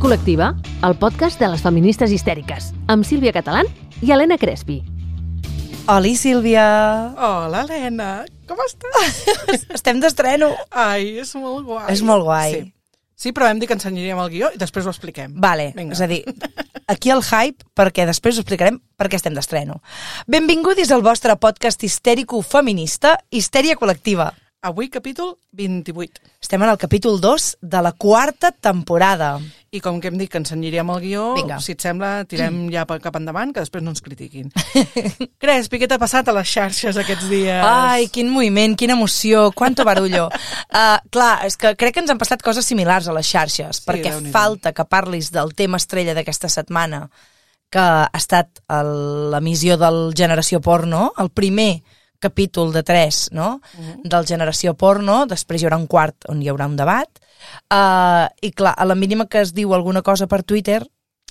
Col·lectiva, el podcast de les feministes histèriques, amb Sílvia Catalán i Helena Crespi. Oli, Sílvia! Hola, Helena! Com estàs? Estem d'estreno! Ai, és molt guai. És molt guai. Sí. Sí, però hem dit que ensenyaríem el guió i després ho expliquem. Vale, Vinga. és a dir, aquí el hype, perquè després us explicarem per què estem d'estreno. Benvinguts al vostre podcast histèrico feminista, Histèria Col·lectiva. Avui capítol 28. Estem en el capítol 2 de la quarta temporada. I com que hem dit que ensenyaríem el guió, Vinga. si et sembla, tirem ja pa- cap endavant, que després no ens critiquin. Crespi, què t'ha passat a les xarxes aquests dies? Ai, quin moviment, quina emoció, quanto barullo. Uh, clar, és que crec que ens han passat coses similars a les xarxes, Sí, perquè falta que parlis del tema estrella d'aquesta setmana, que ha estat l'emissió del Generació Porno, el primer capítol de tres, no?, del Generació Porno, després hi haurà un quart on hi haurà un debat, uh, i clar, a la mínima que es diu alguna cosa per Twitter,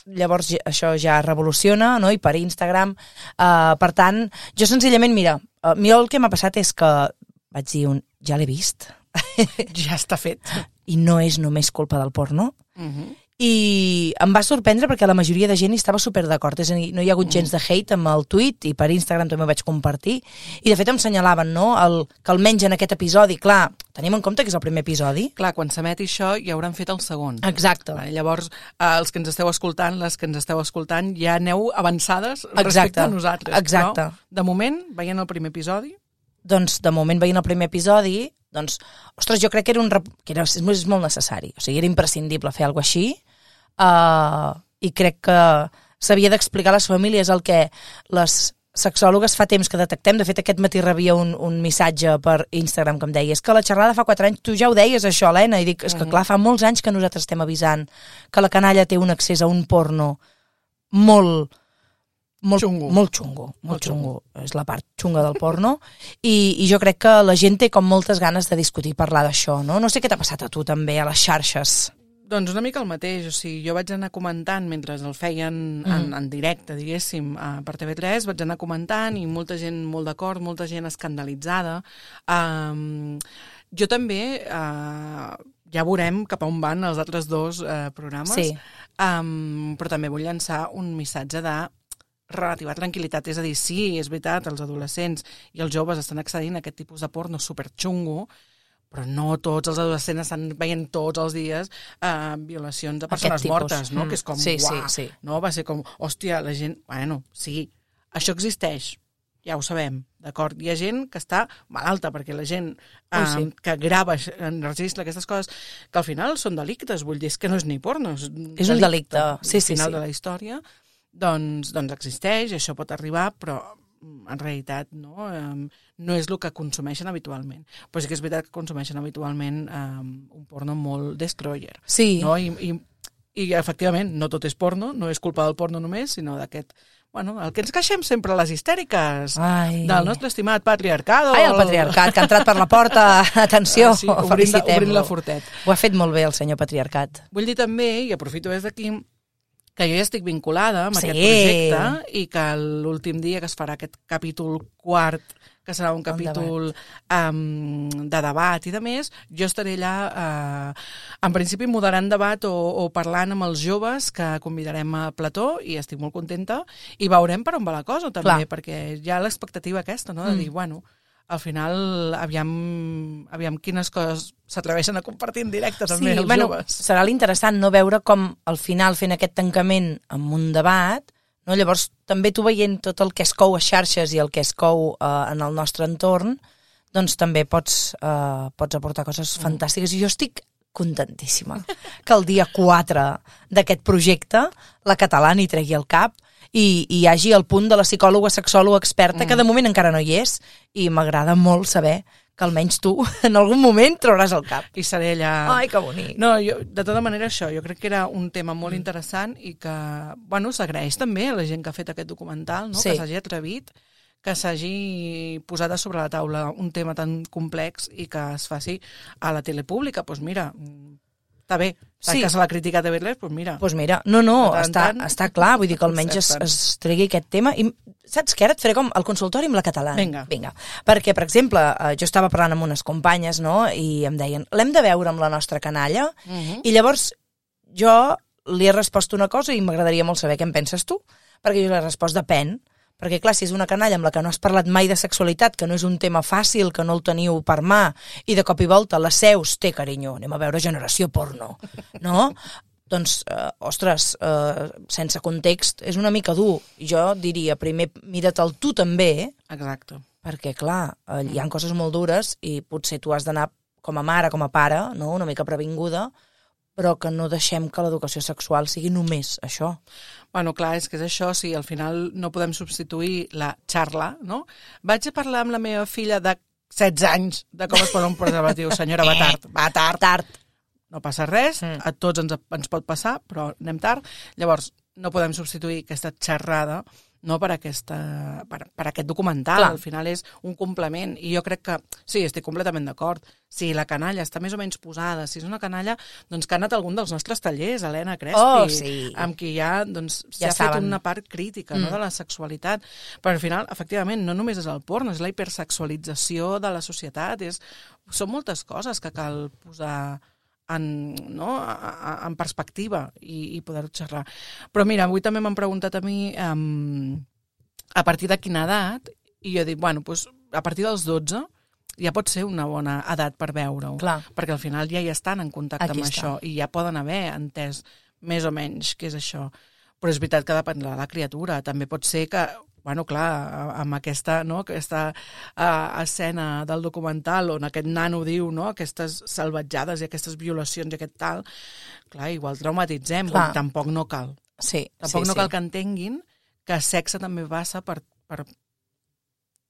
llavors això ja revoluciona, no?, i per Instagram. Uh, per tant, jo senzillament, mira, uh, mira el que m'ha passat és que vaig dir un, ja l'he vist, Ja està fet. i no és només culpa del porno, Uh -huh. I em va sorprendre perquè la majoria de gent hi estava super d'acord, és a dir, no hi ha hagut gens de hate amb el tuit i per Instagram també ho vaig compartir i de fet em senyalaven no? el, que almenys en aquest episodi, clar, tenim en compte que és el primer episodi Clar, quan s'emeti això ja hauran fet el segon. Exacte. Vale, llavors, eh, els que ens esteu escoltant, les que ens esteu escoltant, ja aneu avançades respecte Exacte. a nosaltres. Exacte. Però, de moment, veient el primer episodi, doncs de moment veient el primer episodi doncs, ostres, jo crec que era un que era, és, és molt necessari, o sigui, era imprescindible fer alguna així uh, i crec que s'havia d'explicar a les famílies el que les sexòlogues fa temps que detectem, de fet aquest matí rebia un, un missatge per Instagram que em deia és que la xerrada fa 4 anys, tu ja ho deies això Helena, i dic, és que clar, fa molts anys que nosaltres estem avisant que la canalla té un accés a un porno molt molt Xungo. molt xungo, molt, Molt xungo. És la part xunga del porno. I, I jo crec que la gent té com moltes ganes de discutir i parlar d'això, no? No sé què t'ha passat a tu també, a les xarxes. Doncs una mica el mateix, o sigui, jo vaig anar comentant mentre el feien mm. en, en directe, diguéssim, per TV3, vaig anar comentant i molta gent molt d'acord, molta gent escandalitzada. Um, jo també, uh, ja veurem cap a on van els altres dos uh, programes, Sí. um, però també vull llançar un missatge de relativa tranquil·litat, és a dir, sí, és veritat, els adolescents i els joves estan accedint a aquest tipus de porno superxungo, però no tots els adolescents estan veient tots els dies eh, violacions de persones mortes, no? Mm. Que és com, Sí, sí, uah, sí. no? Va ser com, hòstia, la gent... Bueno, sí, això existeix, ja ho sabem, d'acord? Hi ha gent que està malalta, perquè la gent eh, Ui, sí. que grava, enregistra aquestes coses, que al final són delictes, vull dir, és que no és ni porno, és, És un delicte, sí, sí, Al final sí. de la història, doncs, doncs existeix, això pot arribar, però en realitat no, um, no és el que consumeixen habitualment. Però sí que és veritat que consumeixen habitualment um, un porno molt destroyer. Sí. No? I, i, I efectivament, no tot és porno, no és culpa del porno només, sinó d'aquest... Bueno, el que ens queixem sempre les histèriques Ai. del nostre estimat patriarcado. Ai, el patriarcat, que ha entrat per la porta. Atenció, Ah, sí, obrint, felicitem-lo. obrint la fortet. Ho ha fet molt bé el senyor patriarcat. Vull dir també, i aprofito des d'aquí, que jo ja estic vinculada amb Sí. aquest projecte i que l'últim dia que es farà aquest capítol quart, que serà un capítol um, de debat i de més, jo estaré allà, uh, en principi, moderant debat o, o parlant amb els joves que convidarem a Plató i estic molt contenta i veurem per on va la cosa també, Clar. perquè hi ha l'expectativa aquesta, no?, de Mm. dir, bueno, al final, aviam, aviam quines coses s'atreveixen a compartir en directe també els bueno, joves. serà l'interessant no veure com al final fent aquest tancament amb un debat, no? llavors també tu veient tot el que es cou a xarxes i el que es cou eh, en el nostre entorn, doncs també pots, eh, pots aportar coses Mm. fantàstiques. I jo estic contentíssima que el dia 4 d'aquest projecte la catalana hi tregui el cap i, i hi hagi el punt de la psicòloga, sexòloga experta, Mm. que de moment encara no hi és, i m'agrada molt saber que almenys tu en algun moment trauràs el cap. I seré allà... Ai, que bonic. No, jo, de tota manera això, jo crec que era un tema molt interessant i que, bueno, s'agraeix també a la gent que ha fet aquest documental, no? Sí. que s'hagi atrevit, que s'hagi posat a sobre la taula un tema tan complex i que es faci a la tele pública. Doncs pues mira, mm, està bé. Sí. Que se l'ha criticat a TV3, doncs mira. Doncs pues mira, no, no, tant està, tant, està clar, vull dir que almenys es, es tregui aquest tema. I saps què? Ara et faré com el consultori amb la catalana. Vinga. Vinga. Perquè, per exemple, eh, jo estava parlant amb unes companyes, no?, i em deien, l'hem de veure amb la nostra canalla, Uh -huh. i llavors jo li he respost una cosa i m'agradaria molt saber què en penses tu, perquè jo li he respost depèn, perquè clar, si és una canalla amb la que no has parlat mai de sexualitat, que no és un tema fàcil, que no el teniu per mà, i de cop i volta la seus, té carinyo, anem a veure generació porno, no? doncs, eh, ostres, eh, sense context, és una mica dur. Jo diria, primer, mira't-el tu també, Exacte. perquè, clar, eh, hi ha coses molt dures i potser tu has d'anar com a mare, com a pare, no? una mica previnguda, però que no deixem que l'educació sexual sigui només això. Bueno, clar, és que és això, sí, al final no podem substituir la xarla, no? Vaig a parlar amb la meva filla de 16 anys de com es posa un preservatiu. Senyora, va tard, va tard. Tard. No passa res, Mm. a tots ens, ens pot passar, però anem tard. Llavors, no podem substituir aquesta xerrada no per, aquesta, per, per aquest documental. Clar. Al final és un complement. I jo crec que, sí, estic completament d'acord. Si la canalla està més o menys posada, si és una canalla, doncs que ha anat algun dels nostres tallers, Helena Crespi, Oh, sí. amb qui ja doncs, s'ha Ja fet saben. una part crítica no, Mm. de la sexualitat. Però al final, efectivament, no només és el porno, és la hipersexualització de la societat, és, són moltes coses que cal posar en, no, a, a, en perspectiva i, i poder-ho xerrar. Però mira, avui també m'han preguntat a mi um, a partir de quina edat, i jo dic, bueno, doncs, a partir dels 12 ja pot ser una bona edat per veure-ho, perquè al final ja hi estan en contacte Aquí amb està. això i ja poden haver entès més o menys què és això. Però és veritat que depèn de la criatura. També pot ser que, bueno, clar, amb aquesta, no, aquesta uh, escena del documental on aquest nano diu no, aquestes salvatjades i aquestes violacions i aquest tal, clar, igual traumatitzem, Clar. tampoc no cal. Sí, Tampoc sí, no sí. cal que entenguin que sexe també passa per, per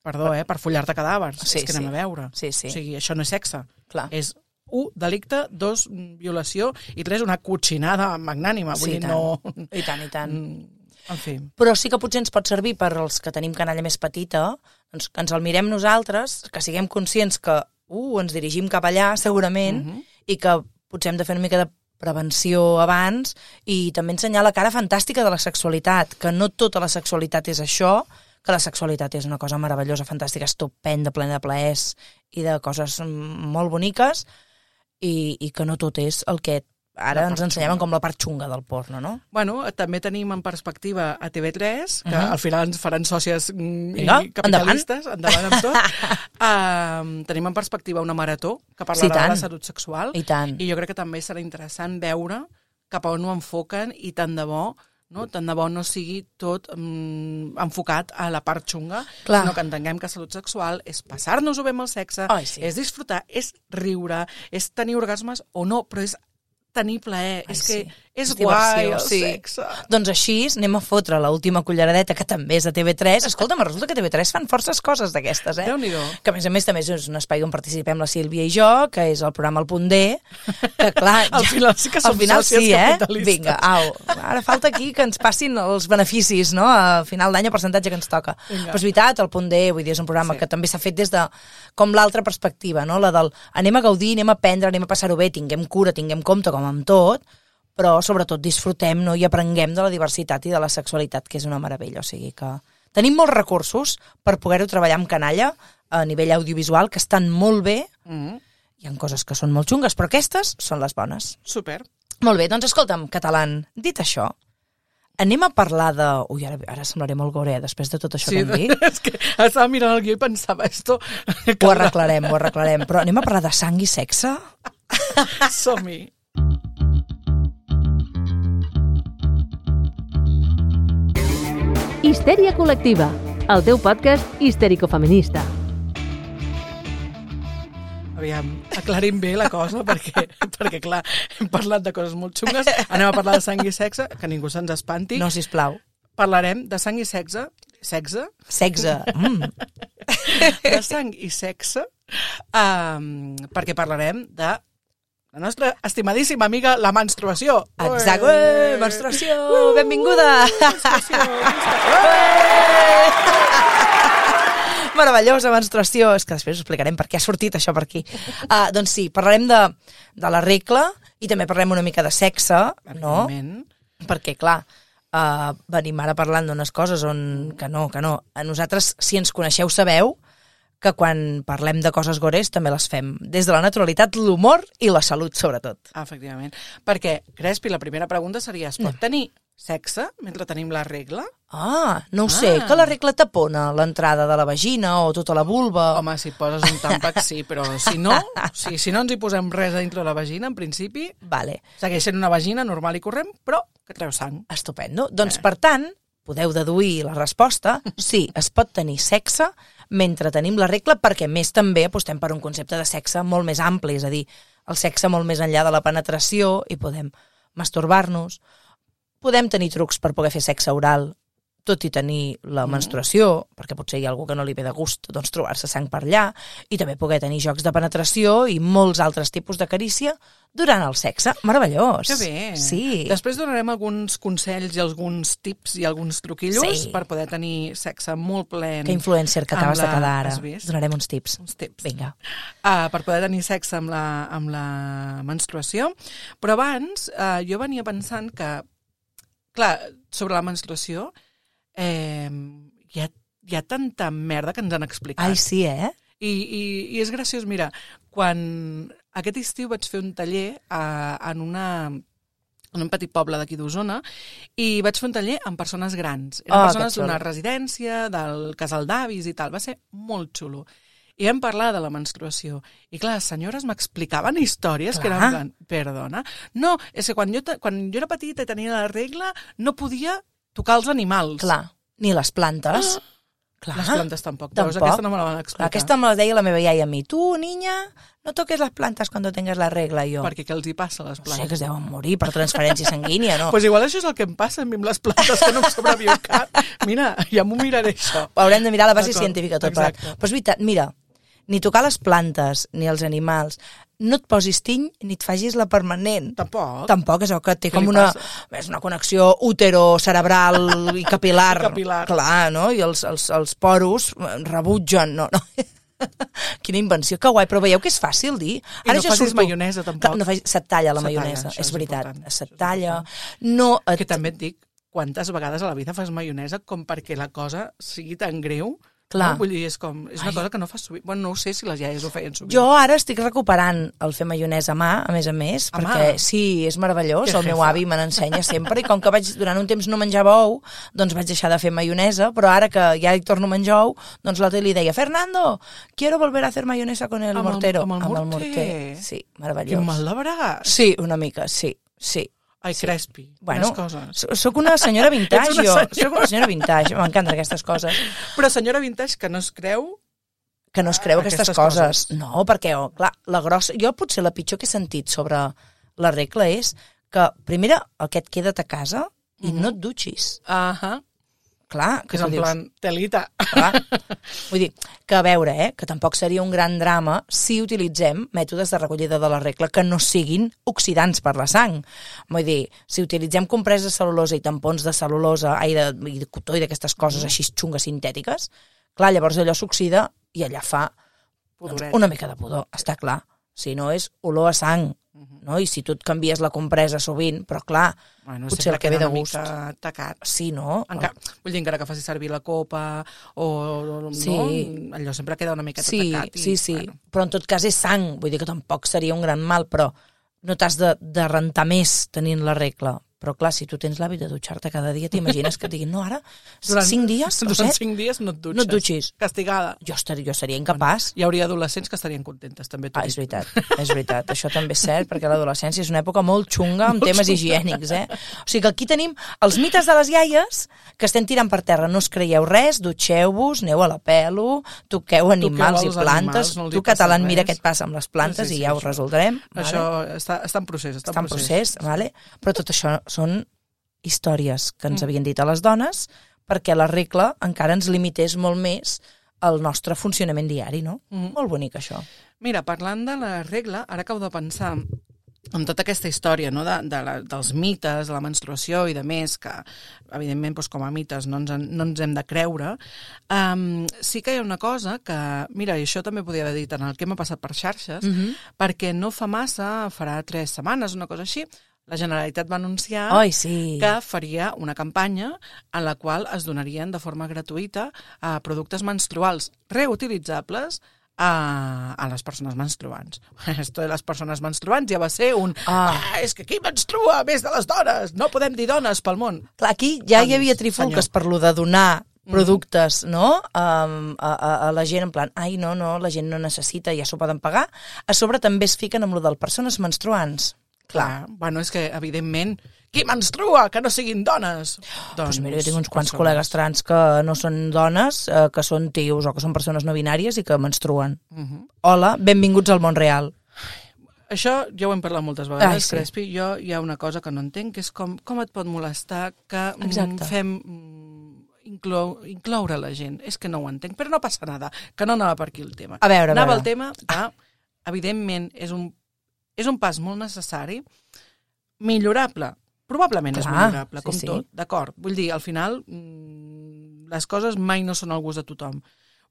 perdó, eh, per follar-te cadàvers. Sí, és que anem sí. a veure. Sí, sí. O sigui, això no és sexe. Clar. És un, delicte, dos, violació, i tres, una cotxinada magnànima. Vull Sí, dir, i tant. no... I tant, i tant. Mm, En fi. Però sí que potser ens pot servir per als que tenim canalla més petita, doncs que ens el mirem nosaltres, que siguem conscients que uh, ens dirigim cap allà, segurament, Mhm. i que potser hem de fer una mica de prevenció abans i també ensenyar la cara fantàstica de la sexualitat, que no tota la sexualitat és això, que la sexualitat és una cosa meravellosa, fantàstica, estupenda, plena de plaers i de coses mm, molt boniques i, i que no tot és el que ara ens ensenyaven com la part xunga del porno, no? Bueno, també tenim en perspectiva a TV3, que Mhm. al final ens faran sòcies mm, Vinga, i capitalistes, endavant, endavant amb tot. uh, tenim en perspectiva una marató que Sí, parlarà de tant. la salut sexual I tant. i jo crec que també serà interessant veure cap a on ho enfoquen i tant de bo no? tant de bo no sigui tot mm, enfocat a la part xunga, Clar. sinó que entenguem que salut sexual és passar-nos-ho bé amb el sexe, Ai, sí. és disfrutar, és riure, és tenir orgasmes o no, però és tenir plaer, Ai, és que sí. És, guai el sí. sexe. Doncs així anem a fotre l'última culleradeta, que també és de TV3. Escolta, resulta que TV3 fan forces coses d'aquestes, eh? Déu-n'hi-do. Que a més a més també és un espai on participem la Sílvia i jo, que és el programa El Punt D, que clar... Al final sí que som al final sí, eh? Vinga, au. Ara falta aquí que ens passin els beneficis, no? A final d'any el percentatge que ens toca. Vinga. Però és veritat, El Punt D, vull dir, és un programa Sí. que també s'ha fet des de com l'altra perspectiva, no? La del anem a gaudir, anem a aprendre, anem a passar-ho bé, tinguem cura, tinguem compte, com amb tot, però sobretot disfrutem no? i aprenguem de la diversitat i de la sexualitat, que és una meravella. O sigui que tenim molts recursos per poder-ho treballar amb canalla a nivell audiovisual, que estan molt bé, Mm -hmm. hi ha coses que són molt xungues, però aquestes són les bones. Super. Molt bé, doncs escolta'm, català, dit això, anem a parlar de... Ui, ara, ara semblaré molt gore, eh, després de tot això que hem dit. és que estava mirant el guió i pensava, esto... Ho arreglarem, ho arreglarem. Però anem a parlar de sang i sexe? Som-hi. Histèria col·lectiva, el teu podcast histèrico-feminista. Aviam, aclarim bé la cosa, perquè, perquè clar, hem parlat de coses molt xungues, anem a parlar de sang i sexe, que ningú se'ns espanti. No, sisplau. Parlarem de sang i sexe, sexe, Sexe. Mm. de sang i sexe, um, perquè parlarem de la nostra estimadíssima amiga, la menstruació. Exacte. Ué! Ué, menstruació. Benvinguda. Menstruació, Meravellosa menstruació. És que després us explicarem per què ha sortit això per aquí. Uh, doncs sí, parlarem de, de la regla i també parlarem una mica de sexe, no? Perquè, clar, uh, venim ara parlant d'unes coses on... que no, que no. A nosaltres, si ens coneixeu, sabeu que quan parlem de coses gores també les fem des de la naturalitat, l'humor i la salut, sobretot. Efectivament. Perquè, Crespi, la primera pregunta seria, es pot tenir sexe mentre tenim la regla? Ah, no ho sé, Ah. que la regla tapona l'entrada de la vagina o tota la vulva. Home, si poses un tàmpac, sí, però si no, si, si no ens hi posem res a dintre de la vagina, en principi, Vale, segueix sent una vagina normal i corrent, però que treu sang. estupendo. Doncs, per tant, podeu deduir la resposta. Sí, es pot tenir sexe mentre tenim la regla, perquè més també apostem per un concepte de sexe molt més ampli, és a dir, el sexe molt més enllà de la penetració i podem masturbar-nos, podem tenir trucs per poder fer sexe oral tot i tenir la menstruació, perquè potser hi ha algú que no li ve de gust doncs, trobar-se sang per allà, i també poder tenir jocs de penetració i molts altres tipus de carícia durant el sexe. Meravellós! Que bé! Sí. Després donarem alguns consells i alguns tips i alguns truquillos Sí. per poder tenir sexe molt ple. Que influencer que acabes amb de quedar ara. Donarem uns tips. Uns tips. Vinga. uh, per poder tenir sexe amb la, amb la menstruació. Però abans uh, jo venia pensant que, clar, sobre la menstruació eh, hi, ha, hi ha tanta merda que ens han explicat. Ai, sí, eh? I, i, I és graciós, mira, quan aquest estiu vaig fer un taller uh, en una en un petit poble d'aquí d'Osona, i vaig fer un taller amb persones grans. Eren Oh, persones que d'una residència, del casal d'avis i tal. Va ser molt xulo. I vam parlar de la menstruació. I clar, les senyores m'explicaven històries que eren Clar. en plan, perdona. No, és que quan jo, quan jo era petita i tenia la regla, no podia tocar els animals. Clar. Ni les plantes. Clar. Les plantes tampoc. Tampoc. aquesta no me la van explicar. Aquesta me la deia la meva iaia a mi. Tu, niña, no toques les plantes cuando tengas la regla. Jo, Perquè què els hi passa les no plantes? sé, que es deuen morir per transferència sanguínia, no? Pues igual això és el que em passa a mi amb les plantes, que no em sobreviu cap. Mira, ja m'ho miraré, això. Haurem de mirar la base científica tot. Però és veritat, mira, ni tocar les plantes, ni els animals, no et posis tiny ni et facis la permanent. Tampoc. Tampoc, és el que té Què com una, passa? és una connexió útero-cerebral i capilar. I capilar. Clar, no? I els, els, els poros rebutgen, no, no. Quina invenció, que guai, però veieu que és fàcil dir. I no facis maionesa, tampoc. No facis, se't talla la talla, maionesa, això és és veritat. important, Se't talla. No et... Que també et dic, quantes vegades a la vida fas maionesa com perquè la cosa sigui tan greu. Clar. No? Vull dir, és com... És una cosa que no fas sovint. Bueno, no ho sé si les iaies ho feien sovint. Jo ara estic recuperant el fer maionesa a mà, a més a més, A mà? perquè sí, és meravellós, Que el meu avi me n'ensenya sempre, i com que vaig, durant un temps no menjava ou, doncs vaig deixar de fer maionesa, però ara que ja hi torno a menjar ou, doncs l'altre li deia, Fernando, quiero volver a hacer mayonesa con el Amb el- mortero. amb el morter. Sí, meravellós. mal de braç. Sí, una mica, sí, sí. Ai, Crespi. Bueno, coses. so- sóc una senyora vintage, jo. Sóc una senyora vintage, m'encanten aquestes coses. Però senyora Vintage que no es creu... que no es creu Aquestes aquestes, coses. coses. No, perquè, oh, clar, la grossa... Jo potser la pitjor que he sentit sobre la regla és que, primera, el que et queda't a casa i no et dutxis. Ahà. Clar, Que és en dius... plan, telita. Clar. Vull dir, que a veure, eh, que tampoc seria un gran drama si utilitzem mètodes de recollida de la regla que no siguin oxidants per la sang. Vull dir, si utilitzem compreses de cel·lulosa i tampons de cel·lulosa, ai, de, i de cotó i d'aquestes coses així xungues sintètiques, clar, llavors allò s'oxida i allà fa doncs, una mica de pudor, està clar. Si no és olor a sang, no? I si tu et canvies la compresa sovint, però clar, Bueno, potser el que ve de gust... mica tacat. Sí, no? Encara, vull dir, encara que facis servir la copa o, o Sí. no, allò sempre queda una miqueta sí, tacat. I, sí, sí, Bueno, però en tot cas és sang, vull dir que tampoc seria un gran mal, però no t'has de, de rentar més tenint la regla. Però clar, si tu tens l'hàbit de dutxar-te cada dia, t'imagines que et diguin, no, ara, Durant- cinc dies o durant set, cinc dies no et dutxes. no et dutxis. Castigada. Jo, estaria, jo seria incapaç. Hi hauria adolescents que estarien contentes, també. Ah, és veritat, és veritat. Això també és cert, perquè l'adolescència és una època molt xunga amb temes higiènics, eh? O sigui que aquí tenim els mites de les iaies que estem tirant per terra. No us creieu res, dutxeu-vos, aneu a la pelo, toqueu animals els i plantes. animals, no tu, català, mira què et passa amb les plantes Sí, sí, i sí, ja ho això. resoldrem. Això Vale? està, està en procés. Està, Està en procés, vale? però tot això són històries que ens havien dit a les dones perquè la regla encara ens limités molt més el nostre funcionament diari, no? Mhm. Molt bonic, això. Mira, parlant de la regla, ara acabo de pensar amb tota aquesta història no? de, de la, dels mites, de la menstruació i de més, que evidentment doncs, com a mites no ens, en- no ens hem de creure, um, sí que hi ha una cosa que, mira, i això també podia haver dit en el que m'ha passat per xarxes, Mhm. perquè no fa massa, farà tres setmanes, una cosa així, la Generalitat va anunciar Ai, sí. que faria una campanya en la qual es donarien de forma gratuïta a productes menstruals reutilitzables a, a les persones menstruants. Esto de les persones menstruants ja va ser un... Ah. Ah, és que qui menstrua més de les dones? No podem dir dones pel món. Clar, aquí ja hi Doncs, havia trifulques per lo de donar productes, no?, um, a, a, a la gent en plan, ai, no, no, la gent no necessita, ja s'ho poden pagar. A sobre també es fiquen amb lo del persones menstruants. Clar, bueno, és que, evidentment, qui menstrua, que no siguin dones? Doncs pues mira, jo tinc uns quants persones. col·legues trans que no són dones, eh, que són tios o que són persones no binàries i que menstruen. Mhm. Hola, benvinguts al món real. Això ja ho hem parlat moltes vegades, Ai, sí. Crespi. Jo hi ha una cosa que no entenc, que és com, com et pot molestar que mm, Exacte. fem mm, inclou, incloure la gent. És que no ho entenc, però no passa nada, que no anava per aquí el tema. A veure, a anava veure. el tema de, evidentment, és un, és un pas molt necessari, millorable. Probablement és Clar, millorable, sí, com sí. tot, d'acord. Vull dir, al final, mm, les coses mai no són al gust de tothom.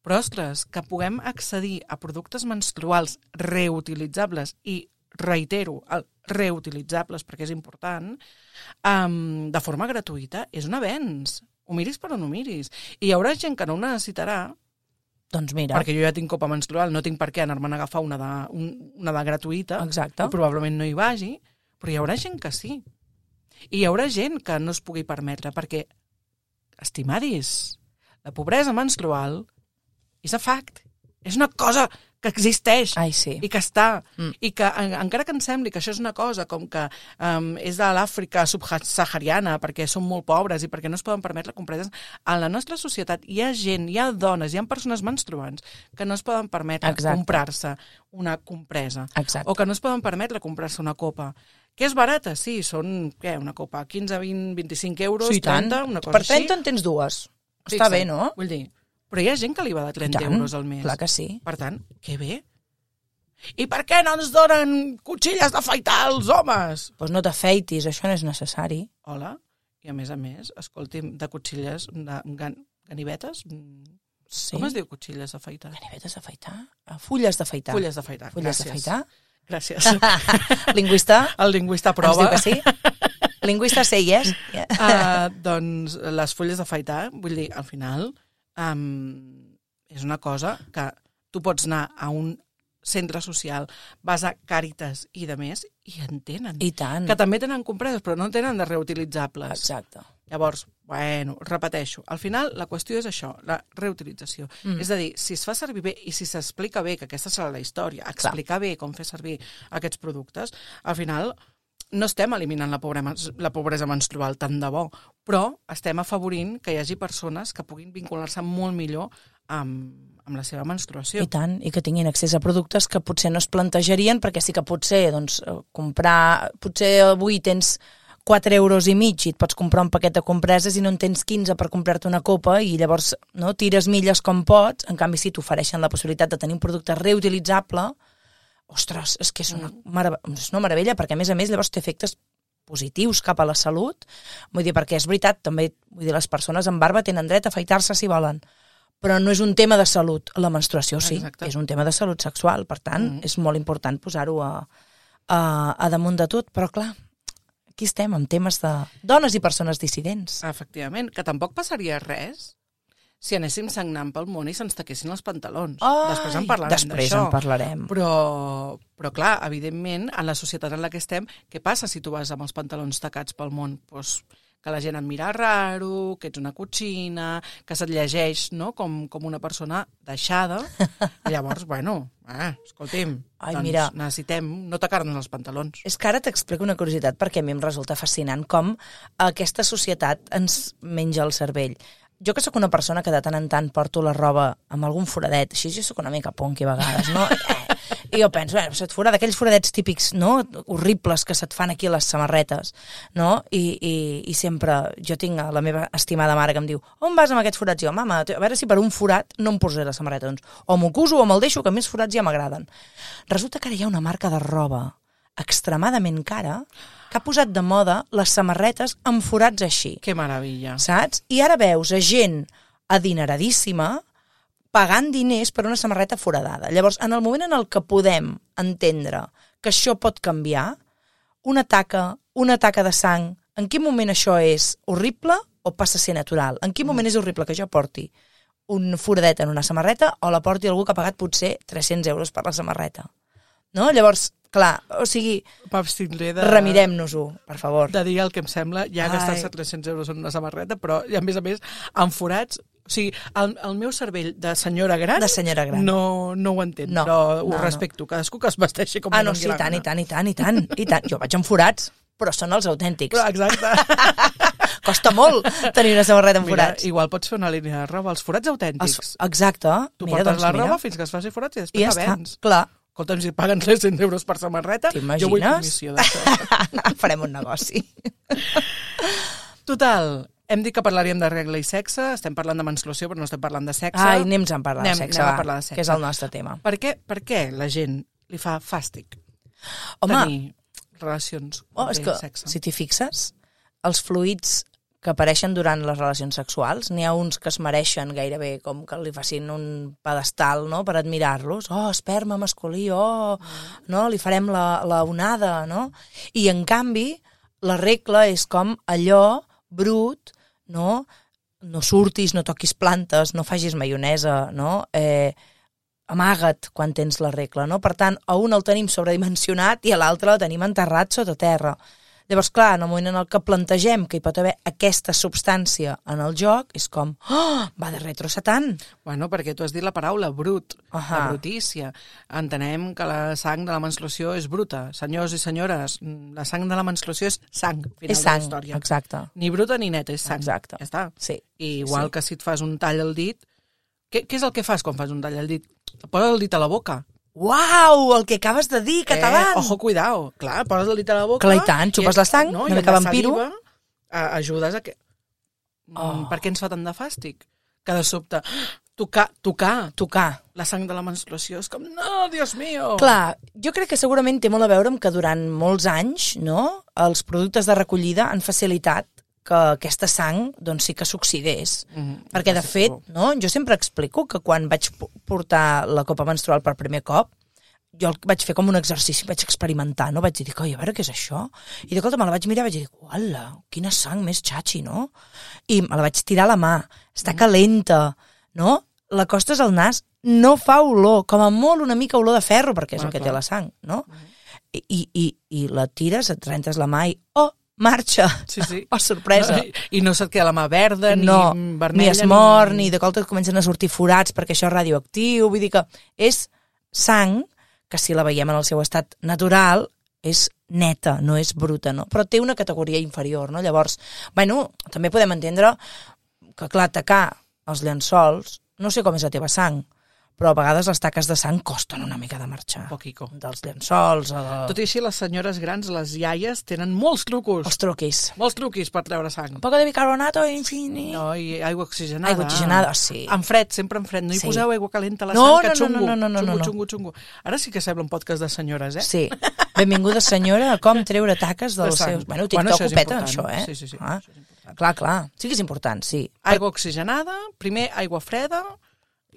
Però, ostres, que puguem accedir a productes menstruals reutilitzables i, reitero, el reutilitzables, perquè és important, um, de forma gratuïta, és un avenç. Ho miris per on ho miris. I hi haurà gent que no ho necessitarà, Doncs mira, perquè jo ja tinc copa menstrual, no tinc per què anar-me'n a agafar una de, un, una de gratuïta, exacte. i probablement no hi vagi, però hi haurà gent que sí. I hi haurà gent que no es pugui permetre, perquè, estimadis, la pobresa menstrual és a fact. És una cosa que existeix Ai, sí. i que està, Mm. i que en, encara que ens sembli que això és una cosa com que um, és de l'Àfrica subsahariana perquè són molt pobres i perquè no es poden permetre compreses, en la nostra societat hi ha gent, hi ha dones, hi ha persones menstruants que no es poden permetre comprar-se una compresa Exacte. o que no es poden permetre comprar-se una copa. Que és barata, sí, són, què, una copa, 15, 20, 25 euros, Sí, i tant. 30, una cosa per 30 en tens dues. Està Fixa't, bé, no? Vull dir, però hi ha gent que li va de I 30 tant, euros al mes. Clar que sí. Per tant, que bé. I per què no ens donen cuchilles d'afaitar als homes? Doncs no t'afeitis, això no és necessari. Hola. I a més a més, escolti'm, de cuchilles, de gan, ganivetes? Mm, Sí. Com es diu cuchilles d'afaitar? Ganivetes d'afaitar? Ah, Fulles d'afaitar. Fulles d'afaitar. Fulles d'afaitar? Gràcies. Lingüista? El lingüista Ens prova. diu que sí? Lingüista sé yes? Yeah. uh, doncs les fulles d'afaitar, vull dir, al final, um, és una cosa que tu pots anar a un centre social, vas a Càritas i de més, i en tenen. I tant. Que també tenen compreses, però no en tenen de reutilitzables. Exacte. Llavors, bueno, repeteixo, al final la qüestió és això, la reutilització. Mm. És a dir, si es fa servir bé i si s'explica bé, que aquesta serà la història, explicar bé com fer servir aquests productes, al final no estem eliminant la pobresa, la pobresa menstrual tant de bo, però estem afavorint que hi hagi persones que puguin vincular-se molt millor amb, amb la seva menstruació. I tant, i que tinguin accés a productes que potser no es plantejarien, perquè sí que potser doncs, eh, comprar... Potser avui tens 4 euros i mig i et pots comprar un paquet de compreses i no en tens 15 per comprar-te una copa i llavors no, tires milles com pots. En canvi, si t'ofereixen la possibilitat de tenir un producte reutilitzable, ostres, és que és una, marav és una meravella, perquè a més a més llavors té efectes positius cap a la salut. Vull dir, perquè és veritat, també vull dir, les persones amb barba tenen dret a afaitar-se si volen, però no és un tema de salut. La menstruació sí, Exacte. és un tema de salut sexual, per tant, Mhm. és molt important posar-ho a, a, a damunt de tot, però clar, aquí estem amb temes de dones i persones dissidents. Efectivament, que tampoc passaria res si anéssim sagnant pel món i se'ns taquessin els pantalons. Ai, Després en parlarem Després en parlarem. Però, però clar, evidentment, en la societat en la que estem, què passa si tu vas amb els pantalons tacats pel món? Pues, que la gent et mira raro, que ets una cotxina, que se't llegeix no? com, com una persona deixada. I llavors, bueno, ah, escolti'm, Ai, doncs mira. necessitem no tacar-nos els pantalons. És que ara t'explico una curiositat perquè a mi em resulta fascinant com aquesta societat ens menja el cervell. Jo que sóc una persona que de tant en tant porto la roba amb algun foradet, així jo sóc una mica ponqui a vegades, no? I jo penso, bueno, se't forà d'aquells foradets típics, no?, horribles que se't fan aquí a les samarretes, no? I, i, i sempre jo tinc la meva estimada mare que em diu on vas amb aquests forats? Jo, mama, a veure si per un forat no em posaré la samarreta. Doncs o m'ho cuso o me'l deixo, que més forats ja m'agraden. Resulta que ara hi ha una marca de roba extremadament cara que ha posat de moda les samarretes amb forats així, Que meravella. saps? I ara veus a gent adineradíssima pagant diners per una samarreta foradada. Llavors, en el moment en el que podem entendre que això pot canviar, una taca, una taca de sang, en quin moment això és horrible o passa a ser natural? En quin moment és horrible que jo porti un foradet en una samarreta o la porti algú que ha pagat potser 300 euros per la samarreta? No? Llavors, clar, o sigui, M'abstindré de... remirem-nos-ho, per favor. de dir el que em sembla, ja Ai. gastar-se 300 euros en una samarreta, però, i a més a més, amb forats... O sigui, el, el meu cervell de senyora gran, De senyora gran. No, no ho entén, No, però ho no, no. respecto. Cadascú que es vesteixi com Ah, no, sí, i tant, i tant, i tant, i tant, i tant. Jo vaig amb forats, però són els autèntics. Però, exacte. Costa molt tenir una samarreta amb Mira, forats. igual pots fer una línia de roba. Els forats autèntics. Els, exacte. Tu mira, portes doncs, la mira. roba fins que es faci forats i I després ja la està, vens. clar. Escolta'm, si paguen 300 euros per samarreta, jo vull comissió d'això. Farem un negoci. Total, hem dit que parlaríem de regla i sexe, estem parlant de menstruació, però no estem parlant de sexe. Ai, anem-nos a parlar Anem- de sexe, anem a va, parlar de sexe. que és el nostre tema. Per què, per què la gent li fa fàstic Home, tenir relacions oh, és que, sexe? si t'hi fixes, els fluids que apareixen durant les relacions sexuals, n'hi ha uns que es mereixen gairebé com que li facin un pedestal no? per admirar-los. Oh, esperma masculí, oh, no? li farem la, la onada, no? I en canvi, la regla és com allò brut, no? No surtis, no toquis plantes, no facis maionesa, no? Eh, amaga't quan tens la regla, no? Per tant, a un el tenim sobredimensionat i a l'altre el tenim enterrat sota terra. Llavors, clar, en el moment en el que plantegem que hi pot haver aquesta substància en el joc, és com, oh, va de retrocetant. Bueno, perquè tu has dit la paraula brut, Ahà. la brutícia. Entenem que la sang de la menstruació és bruta. Senyors i senyores, mm, la sang de la menstruació és sang, final és de sang, la història. exacte. Ni bruta ni neta, és sang. Exacte. Ja està. Sí. I igual Sí. que si et fas un tall al dit, què, què és el que fas quan fas un tall al dit? Poses el dit a la boca. Uau, el que acabes de dir, català! Eh, ojo, cuidao. Clar, poses el dit a la boca... Clar, i tant, xupes la sang, no, una i mica vampiro. saliva, eh, ajudes a que... Oh. Mm, Per què ens fa tant de fàstic? Que de sobte, tocar, tocar Tocar. la sang de la menstruació és com, no, Dios mío! Clar, jo crec que segurament té molt a veure amb que durant molts anys no, els productes de recollida han facilitat que aquesta sang doncs, sí que s'oxidés. Mm, Perquè, de fet, no, jo sempre explico que quan vaig po- portar la copa menstrual per primer cop, jo el vaig fer com un exercici, vaig experimentar, no? Vaig dir, coi, a veure què és això? I de cop me la vaig mirar i vaig dir, uala, quina sang més xatxi, no? I me la vaig tirar a la mà, està calenta, no? L'acostes al nas, no fa olor, com a molt una mica olor de ferro, perquè és Ah, el que clar. té la sang, no? I, i, i, I la tires, et rentes la mà i, oh, marxa! Sí, sí. Oh, sorpresa! No, i, no se't queda la mà verda, no, ni ni vermella, es mor, ni de cop et comencen a sortir forats perquè això és radioactiu, vull dir que és sang que si la veiem en el seu estat natural és neta, no és bruta, no? però té una categoria inferior, no? Llavors, bueno, també podem entendre que, clar, tacar els llençols, no sé com és la teva sang, però a vegades les taques de sang costen una mica de marxar. Poquico. Dels llençols, el... Tot i així, les senyores grans, les iaies, tenen molts trucos. els truquis. Molts truquis per treure sang. Un poco de bicarbonato i... No. No, i aigua oxigenada. Aigua oxigenada, sí. En fred, sempre en fred. No hi Sí. poseu aigua calenta a la No, sang, que no, no, xungo. no, no, no, xungo, no, no. xungo, xungo. Ara sí que sembla un podcast de senyores, eh? Sí. Benvinguda, senyora, a com treure taques De dels sang. seus... Bueno, Bueno, TikTok això és ho peta, això, eh? Sí, sí, sí, Ah, això clar, clar. Sí que és important, sí. Aigua oxigenada, primer aigua freda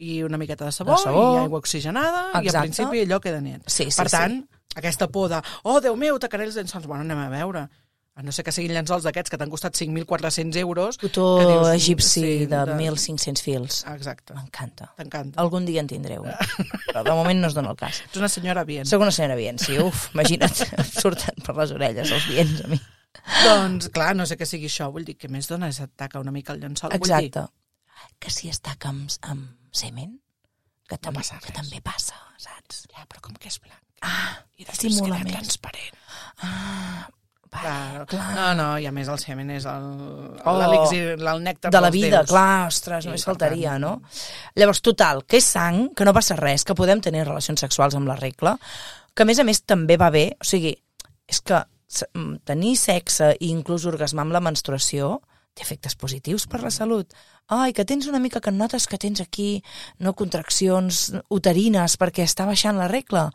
i una miqueta de sabó, De sabó. i aigua oxigenada i al Exacte. principi allò queda net. Sí, sí, per sí. tant, aquesta por de, oh, Déu meu, tacaré els llençols. Bueno, anem a veure. A no ser que siguin llençols d'aquests que t'han costat 5.400 euros. Cotó que dius, egipci sí, de de- 1.500 fils. Exacte. M'encanta. T'encanta. Algun dia en tindreu. Però de moment no es dona el cas. Ets una senyora bien. Soc una senyora bien, sí, uf, imagina't, em surten per les orelles els vients a mi. Doncs, clar, no sé què sigui això. Vull dir, què més dona és ataca una mica el llençol. Vull dir, Exacte. Que si es taca amb, amb semen, que, tam passa que també passa, saps? ja, però com que és blanc. Ah, I després simula queda més. transparent. Ah, vale, Clar, clar. No, no, i a més el semen és el, Oh, el nèctar de la vida, déus. clar, ostres, només per faltaria, tant, no? Llavors, total, que és sang, que no passa res, que podem tenir relacions sexuals amb la regla, que a més a més també va bé, o sigui, és que mm, tenir sexe i inclús orgasmar amb la menstruació té efectes positius per la salut. Ai, que tens una mica que notes que tens aquí no contraccions uterines perquè està baixant la regla.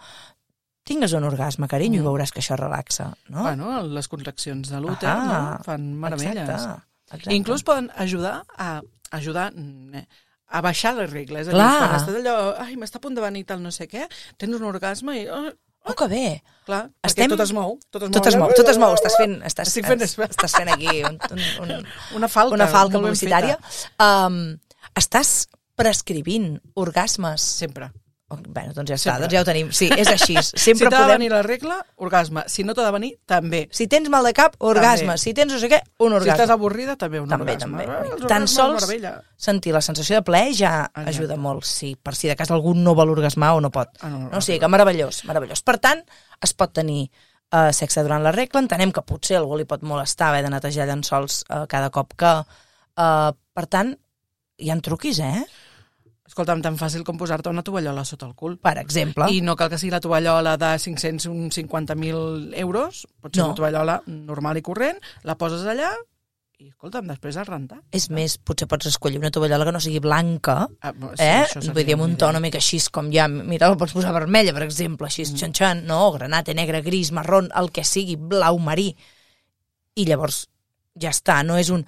Tingues un orgasme, carinyo, i Mm. veuràs que això relaxa, no? Bueno, les contraccions de l'úter Ah, no? fan meravelles. Exacte, exacte. Inclús poden ajudar a ajudar eh, a baixar les regles. És a dir, quan estàs allò, ai, m'està a punt de venir tal no sé què, tens un orgasme i... Oh, Oh, que bé. Clar, Estem- perquè tot es mou. Tot es mou, Tot es mou, tot es mou. Estàs fent, estàs, Estic fent, estàs fent aquí un, un, un, Una falca. una falca publicitària. Um, estàs prescrivint orgasmes. Sempre. Oh, Bueno, doncs ja està, Sempre. doncs ja ho tenim. Sí, és així. Si Sempre t'ha de podem... venir la regla, orgasme. Si no t'ha de venir, també. Si tens mal de cap, orgasme. També. Si tens no sé què, un Si estàs orgasme. avorrida, també un També, orgasme. també. Eh, Tan sols sentir la sensació de plaer ja Exacte. ajuda molt, sí, per si de cas algú no vol orgasmar o no pot. Ah, no, no, no, o sigui que meravellós, meravellós. Per tant, es pot tenir eh, sexe durant la regla, entenem que potser algú li pot molestar haver de netejar llençols eh, cada cop que... Eh, per tant, hi ha truquis, eh? Escolta'm, tan fàcil com posar-te una tovallola sota el cul. Per exemple. I no cal que sigui la tovallola de 550.000 euros, pot ser No. una tovallola normal i corrent, la poses allà i, escolta'm, després has rentat. És més, potser pots escollir una tovallola que no sigui blanca, Ah, sí, eh? Vull dir, amb un to una mica així com ja, mira, la pots posar vermella, per exemple, així, mm. xan-xan, no, granate, negre, gris, marrón, el que sigui, blau marí. I llavors ja està, no és un...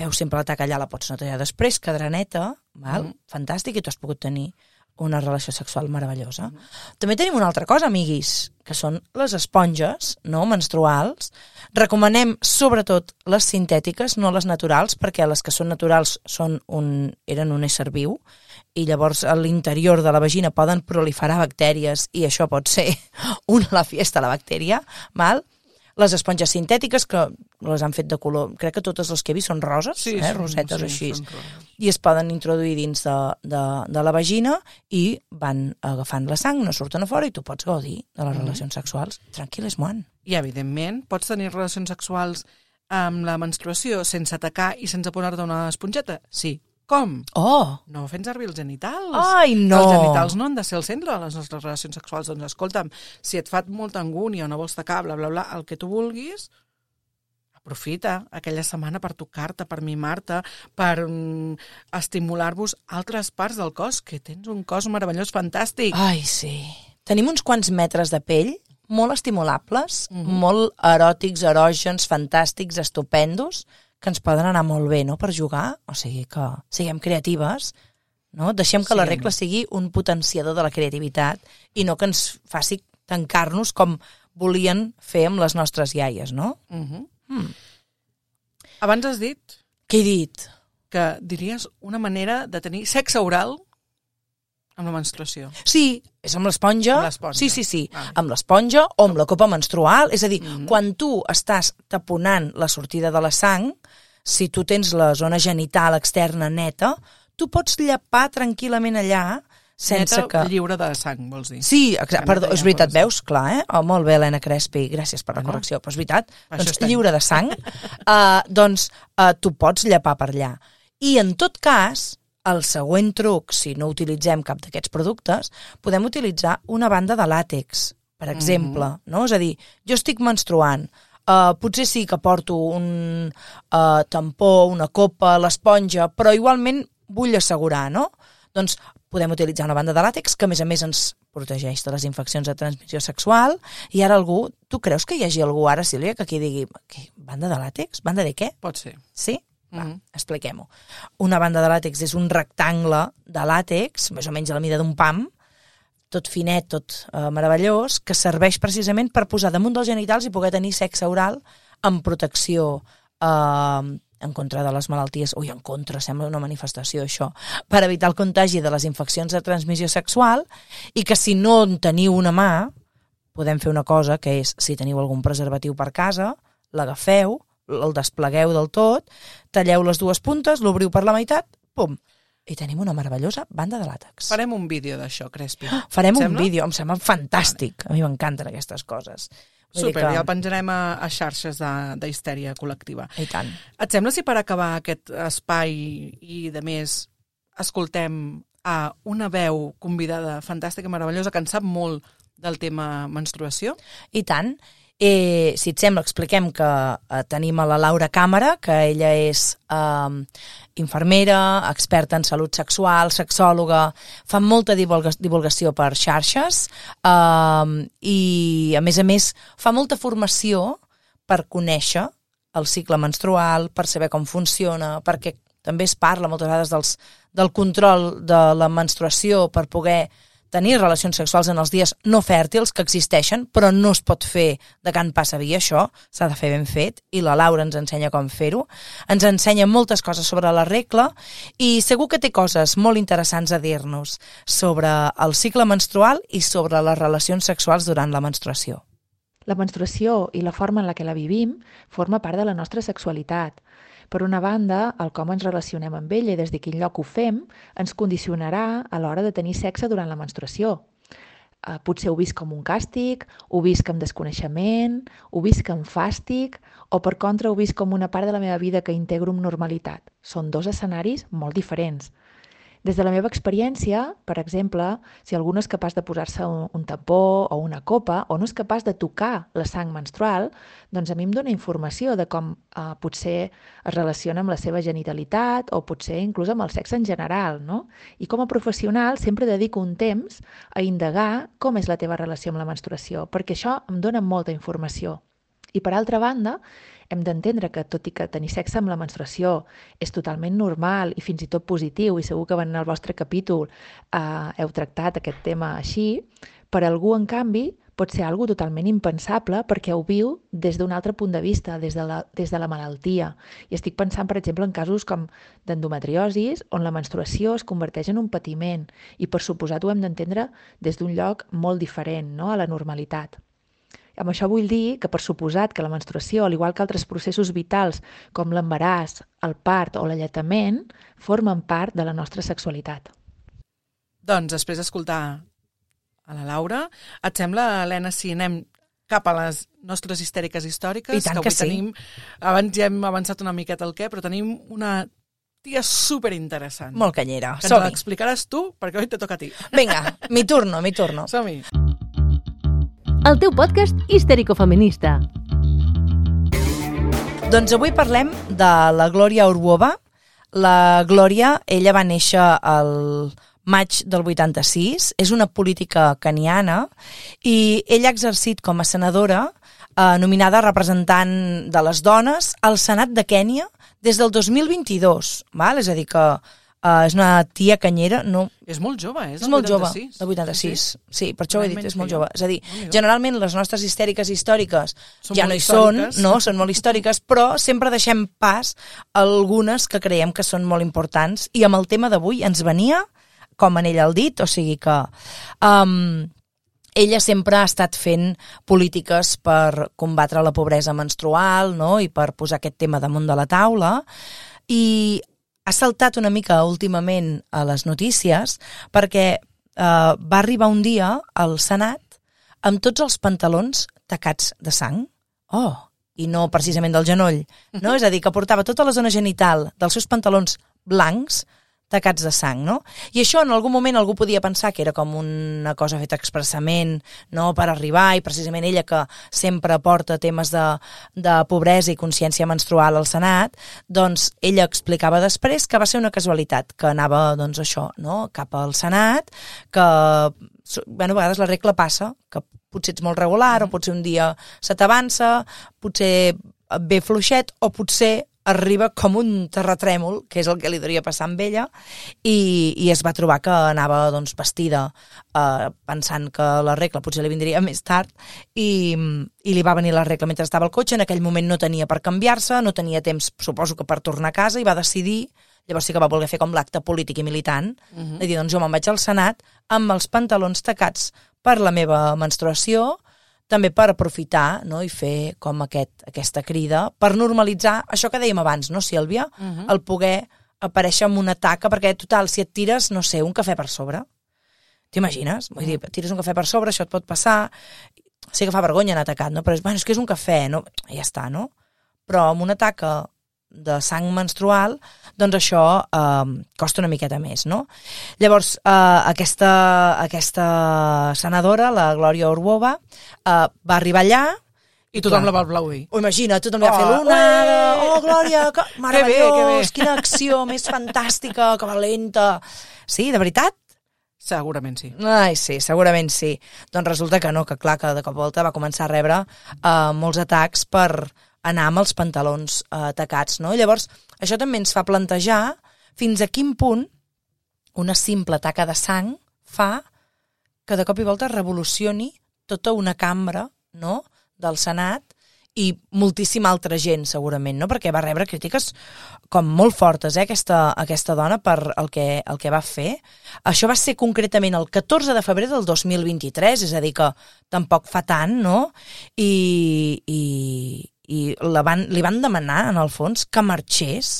Veus, sempre la taca allà la pots netejar després, quedarà neta, val? Mm. fantàstic, i tu has pogut tenir una relació sexual meravellosa. També tenim una altra cosa, amiguis, que són les esponges no menstruals. Recomanem sobretot les sintètiques, no les naturals, perquè les que són naturals són un, eren un ésser viu i llavors a l'interior de la vagina poden proliferar bactèries i això pot ser una la fiesta, la bactèria, val? Les esponges sintètiques, que les han fet de color, crec que totes les que he vist són roses, Sí, eh? són- rosetes sí, així i es poden introduir dins de, de, de la vagina i van agafant la sang, no surten a fora i tu pots gaudir de les relacions sexuals. Tranquil, és moan. I, evidentment, pots tenir relacions sexuals amb la menstruació sense atacar i sense posar-te una esponjeta? Sí. Com? Oh! No fent servir els genitals. Ai, no! Els genitals no han de ser el centre de les nostres relacions sexuals. Doncs escolta'm, si et fa molta angúnia o no vols tacar, bla, bla, bla, el que tu vulguis, aprofita aquella setmana per tocar-te, per mimar-te, per mm, estimular-vos altres parts del cos, que tens un cos meravellós, fantàstic. Ai, sí. Tenim uns quants metres de pell molt estimulables, molt eròtics, erògens, fantàstics, estupendos, que ens poden anar molt bé, no?, per jugar. O sigui que siguem creatives, no? Deixem que la Siguem. regla sigui un potenciador de la creativitat i no que ens faci tancar-nos com volien fer amb les nostres iaies, no? Uh -huh. Mm. Abans has dit Què he dit? que diries una manera de tenir sexe oral amb la menstruació. Sí, és amb l'esponja. Amb l'esponja. Sí, sí, sí. Vale. Amb l'esponja o amb la copa menstrual. És a dir, Mhm. quan tu estàs taponant la sortida de la sang, si tu tens la zona genital externa neta, tu pots llepar tranquil·lament allà sense Neta, que... lliure de sang, vols dir. Sí, exacte. Perdó, és veritat, veus? Clar, eh? Oh, molt bé, Helena Crespi, gràcies per la correcció. Però és veritat, això doncs lliure de sang, uh, doncs uh, tu pots llepar per allà. I en tot cas, el següent truc, si no utilitzem cap d'aquests productes, podem utilitzar una banda de làtex, per exemple. no? És a dir, jo estic menstruant, Uh, potser sí que porto un uh, tampó, una copa, l'esponja, però igualment vull assegurar, no? Doncs podem utilitzar una banda de làtex que, a més a més, ens protegeix de les infeccions de transmissió sexual. I ara algú... Tu creus que hi hagi algú ara, Sílvia, que aquí digui què, banda de làtex? Banda de què? Pot ser. Sí? Va, Mhm. expliquem-ho. Una banda de làtex és un rectangle de làtex, més o menys a la mida d'un pam, tot finet, tot eh, meravellós, que serveix precisament per posar damunt dels genitals i poder tenir sexe oral amb protecció eh, en contra de les malalties, ui, en contra, sembla una manifestació això, per evitar el contagi de les infeccions de transmissió sexual i que si no en teniu una mà, podem fer una cosa, que és, si teniu algun preservatiu per casa, l'agafeu, el desplegueu del tot, talleu les dues puntes, l'obriu per la meitat, pum, i tenim una meravellosa banda de làtex. Farem un vídeo d'això, Crespi. Farem un vídeo, em sembla fantàstic. A mi m'encanten aquestes coses. Vull Super, que- ja el penjarem a, a xarxes de- d'histèria col·lectiva. I tant. Et sembla si per acabar aquest espai i, de més, escoltem a una veu convidada fantàstica, meravellosa, que en sap molt del tema menstruació? I tant. Eh, si et sembla, expliquem que eh, tenim a la Laura Càmera, que ella és eh, infermera, experta en salut sexual, sexòloga, fa molta divulga divulgació per xarxes eh, i, a més a més, fa molta formació per conèixer el cicle menstrual, per saber com funciona, perquè també es parla moltes vegades dels, del control de la menstruació per poder tenir relacions sexuals en els dies no fèrtils que existeixen, però no es pot fer de can passa via això, s'ha de fer ben fet, i la Laura ens ensenya com fer-ho. Ens ensenya moltes coses sobre la regla i segur que té coses molt interessants a dir-nos sobre el cicle menstrual i sobre les relacions sexuals durant la menstruació. La menstruació i la forma en la que la vivim forma part de la nostra sexualitat. Per una banda, el com ens relacionem amb ella i des de quin lloc ho fem ens condicionarà a l'hora de tenir sexe durant la menstruació. Uh, potser ho visc com un càstig, ho visc amb desconeixement, ho visc amb fàstic, o per contra ho visc com una part de la meva vida que integro amb normalitat. Són dos escenaris molt diferents. Des de la meva experiència, per exemple, si algú no és capaç de posar-se un, un tampó o una copa o no és capaç de tocar la sang menstrual, doncs a mi em dona informació de com eh, potser es relaciona amb la seva genitalitat o potser inclús amb el sexe en general, no? I com a professional sempre dedico un temps a indagar com és la teva relació amb la menstruació, perquè això em dona molta informació. I per altra banda, hem d'entendre que tot i que tenir sexe amb la menstruació és totalment normal i fins i tot positiu, i segur que en el vostre capítol eh, heu tractat aquest tema així, per algú, en canvi, pot ser algo totalment impensable perquè ho viu des d'un altre punt de vista, des de, la, des de la malaltia. I estic pensant, per exemple, en casos com d'endometriosis, on la menstruació es converteix en un patiment i, per suposat, ho hem d'entendre des d'un lloc molt diferent no? a la normalitat. Amb això vull dir que, per suposat que la menstruació, al igual que altres processos vitals com l'embaràs, el part o l'alletament, formen part de la nostra sexualitat. Doncs, després d'escoltar a la Laura, et sembla, Helena, si anem cap a les nostres histèriques històriques, I tant que avui que sí. tenim, abans ja hem avançat una miqueta el què, però tenim una tia superinteressant. Molt canyera. Que ens l'explicaràs tu, perquè avui te toca a ti. Vinga, mi turno, mi turno. Som-hi. El teu podcast histèrico-feminista. Doncs avui parlem de la Glòria Urbuova. La Glòria, ella va néixer el maig del 86, és una política caniana i ella ha exercit com a senadora eh, nominada representant de les dones al Senat de Kènia des del 2022, val? és a dir que eh, és una tia canyera, no, És molt jove, eh? és molt jove, del 86. Sí, per això ho he dit, Realment és molt jove. És a dir, generalment les nostres histèriques històriques Són ja no hi són, no? Són molt històriques, però sempre deixem pas algunes que creiem que són molt importants i amb el tema d'avui ens venia com en ella el dit, o sigui que um, ella sempre ha estat fent polítiques per combatre la pobresa menstrual no? i per posar aquest tema damunt de la taula i ha saltat una mica últimament a les notícies perquè eh, va arribar un dia al Senat amb tots els pantalons tacats de sang. Oh, i no precisament del genoll. No? És a dir, que portava tota la zona genital dels seus pantalons blancs tacats de sang, no? I això en algun moment algú podia pensar que era com una cosa feta expressament, no?, per arribar, i precisament ella que sempre porta temes de, de pobresa i consciència menstrual al Senat, doncs ella explicava després que va ser una casualitat, que anava, doncs això, no?, cap al Senat, que, bueno, a vegades la regla passa, que potser ets molt regular, o potser un dia se t'avança, potser ve fluixet, o potser arriba com un terratrèmol, que és el que li devia passar amb ella, i, i es va trobar que anava doncs, vestida eh, pensant que la regla potser li vindria més tard, i, i li va venir la regla mentre estava al cotxe, en aquell moment no tenia per canviar-se, no tenia temps, suposo que per tornar a casa, i va decidir Llavors sí que va voler fer com l'acte polític i militant, uh -huh. de dir, doncs jo me'n vaig al Senat amb els pantalons tacats per la meva menstruació, també per aprofitar no, i fer com aquest, aquesta crida, per normalitzar això que dèiem abans, no, Sílvia? Uh -huh. El poder aparèixer amb una taca, perquè, total, si et tires, no sé, un cafè per sobre, t'imagines? Vull dir, et tires un cafè per sobre, això et pot passar... Sí que fa vergonya anar tacat, no? Però és, bueno, és que és un cafè, no? Ja està, no? Però amb una taca de sang menstrual, doncs això eh, costa una miqueta més, no? Llavors, eh, aquesta, aquesta senadora, la Glòria Orwova, eh, va arribar allà I tothom Clar. la va aplaudir. Oh, imagina, tothom li va Oh, fer l'una, oh, Glòria, que Que meravellós, bé, que bé. quina acció més fantàstica, que valenta. Sí, de veritat? Segurament sí. Ai, sí, segurament sí. Doncs resulta que no, que clar, que de cop volta va començar a rebre uh, molts atacs per anar amb els pantalons uh, tacats, no? Llavors, això també ens fa plantejar fins a quin punt una simple taca de sang fa que de cop i volta revolucioni tota una cambra no? del Senat i moltíssima altra gent, segurament, no? perquè va rebre crítiques com molt fortes, eh, aquesta, aquesta dona, per el que, el que va fer. Això va ser concretament el 14 de febrer del 2023, és a dir, que tampoc fa tant, no? I, i, i la van, li van demanar, en el fons, que marxés,